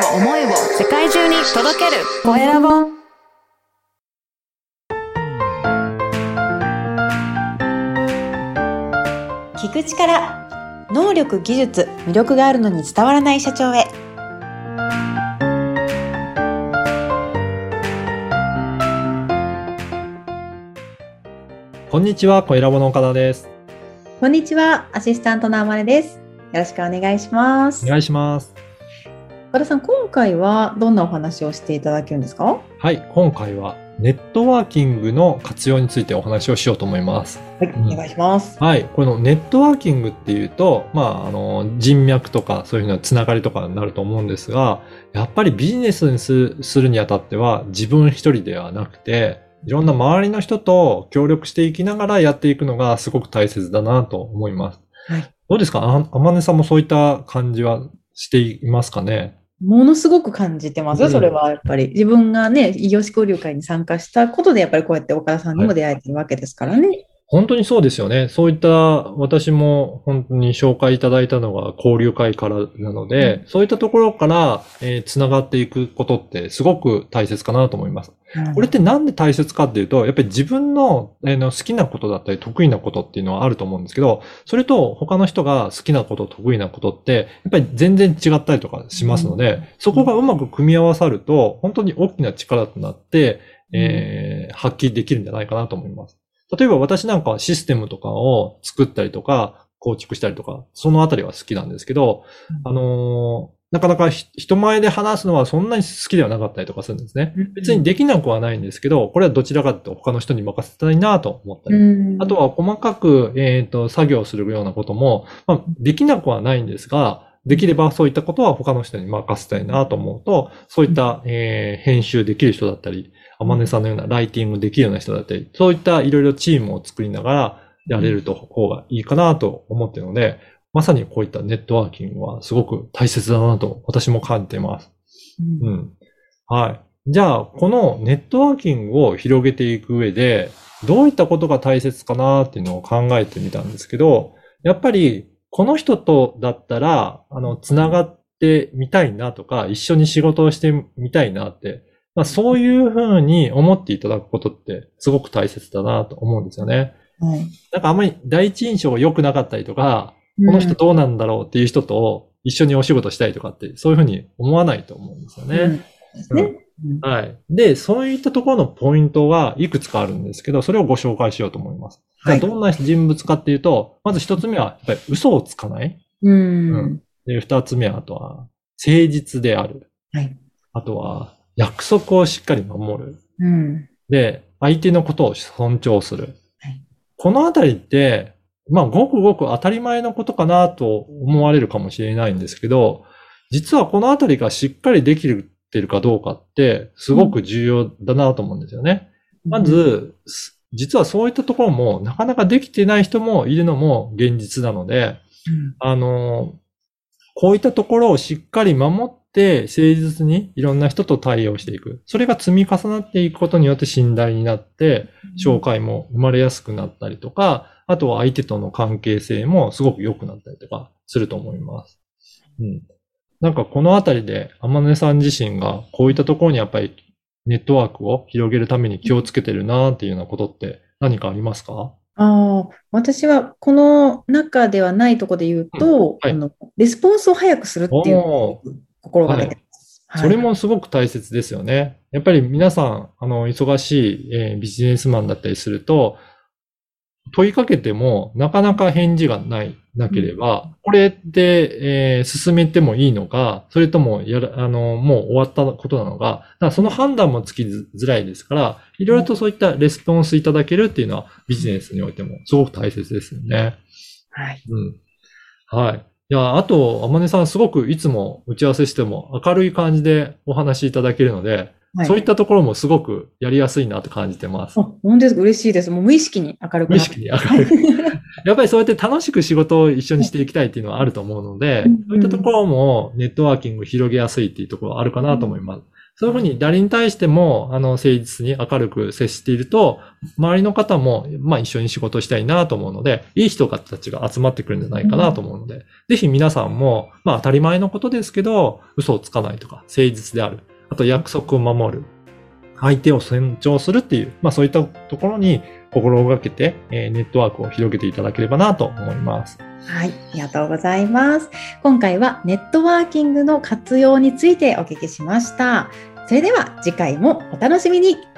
を思いを世界中に届ける。コエラボ聞く力能力技術魅力があるのに伝わらない社長へ。こんにちは、コエラボの岡田です。こんにちはアシスタントのあまれです。よろしくお願いします。お願いします。和田さん今回はどんなお話をしていただけるんですか？はい、今回はネットワーキングの活用についてお話をしようと思います。はい、うん。お願いします。はい、このネットワーキングっていうと、まあ、あの、人脈とかそういうふうなつながりとかになると思うんですが、やっぱりビジネスにすするにあたっては自分一人ではなくて、いろんな周りの人と協力していきながらやっていくのがすごく大切だなと思います。はい。どうですか？ああまねさんもそういった感じはしていますかね？ものすごく感じてますよ、うんそれはやっぱり。自分がね、異業種交流会に参加したことで、やっぱりこうやって岡田さんにも出会えてるわけですからね。本当にそうですよね。そういった、私も本当に紹介いただいたのが交流会からなので、そういったところから、えー、つながっていくことってすごく大切かなと思います。うんこれってなんで大切かっていうと、やっぱり自分の,、えーの好きなことだったり得意なことっていうのはあると思うんですけど、それと他の人が好きなこと、得意なことって、やっぱり全然違ったりとかしますので、うんそこがうまく組み合わさると、本当に大きな力となって、えー発揮できるんじゃないかなと思います。例えば私なんかはシステムとかを作ったりとか、構築したりとか、そのあたりは好きなんですけど、あのーなかなかひ人前で話すのはそんなに好きではなかったりとかするんですね。別にできなくはないんですけど、これはどちらかというと他の人に任せたいなと思ったり。うんあとは細かく、えっ、と、作業するようなことも、まあ、できなくはないんですが、できればそういったことは他の人に任せたいなと思うと、そういった、えー編集できる人だったり、あまねさんのようなライティングできるような人だったり、そういったいろいろチームを作りながらやれると方がいいかなと思っているので、まさにこういったネットワーキングはすごく大切だなと私も感じています。うんうん。はい。じゃあ、このネットワーキングを広げていく上で、どういったことが大切かなっていうのを考えてみたんですけど、やっぱり、この人とだったら、あの、つながってみたいなとか、一緒に仕事をしてみたいなって、まあそういうふうに思っていただくことってすごく大切だなと思うんですよね。はいなんかあんまり第一印象が良くなかったりとか、この人どうなんだろうっていう人と一緒にお仕事したいとかって、そういうふうに思わないと思うんですよね。ね。うんはい。で、そういったところのポイントはいくつかあるんですけど、それをご紹介しようと思います。はいどんな人物かっていうと、まず一つ目は、やっぱり嘘をつかない。うん。で、二つ目は、あとは、誠実である。はい。あとは、約束をしっかり守る。うん。で、相手のことを尊重する。はいこのあたりって、まあ、ごくごく当たり前のことかなと思われるかもしれないんですけど、実はこのあたりがしっかりできてるかどうかって、すごく重要だなと思うんですよね。まず、す実はそういったところもなかなかできてない人もいるのも現実なので、うん、あの、こういったところをしっかり守って、誠実にいろんな人と対応していく。それが積み重なっていくことによって信頼になって、紹介も生まれやすくなったりとか、あとは相手との関係性もすごく良くなったりとかすると思います。うん。なんかこのあたりで、天音さん自身がこういったところにやっぱりネットワークを広げるために気をつけてるなっていうようなことって何かありますか？ああ、私はこの中ではないところで言うと、はいあの、レスポンスを早くするっていう心がけてます。はいそれもすごく大切ですよね。やっぱり皆さん、あの、忙しい、えービジネスマンだったりすると、問いかけても、なかなか返事がない、なければ、これって、えー進めてもいいのか、それとも、やら、あの、もう終わったことなのか、だからその判断もつきづらいですから、いろいろとそういったレスポンスいただけるっていうのは、ビジネスにおいてもすごく大切ですよね。はい。うん。はい。いや、あと、天音さんすごくいつも打ち合わせしても明るい感じでお話しいただけるので、はいそういったところもすごくやりやすいなと感じてますあ。本当ですか嬉しいです。もう無意識に明るく無意識に明るく。やっぱりそうやって楽しく仕事を一緒にしていきたいっていうのはあると思うのでうん、そういったところもネットワーキングを広げやすいっていうところあるかなと思います。そういうふうに誰に対しても、あの、誠実に明るく接していると、周りの方も、まあ一緒に仕事したいなと思うので、いい人たちが集まってくるんじゃないかなと思うので、ぜひ皆さんも、まあ当たり前のことですけど、嘘をつかないとか、誠実である。あと約束を守る。相手を尊重するっていう、まあそういったところに心がけて、えーネットワークを広げていただければなと思います。はい、ありがとうございます。今回はネットワーキングの活用についてお聞きしました。それでは次回もお楽しみに。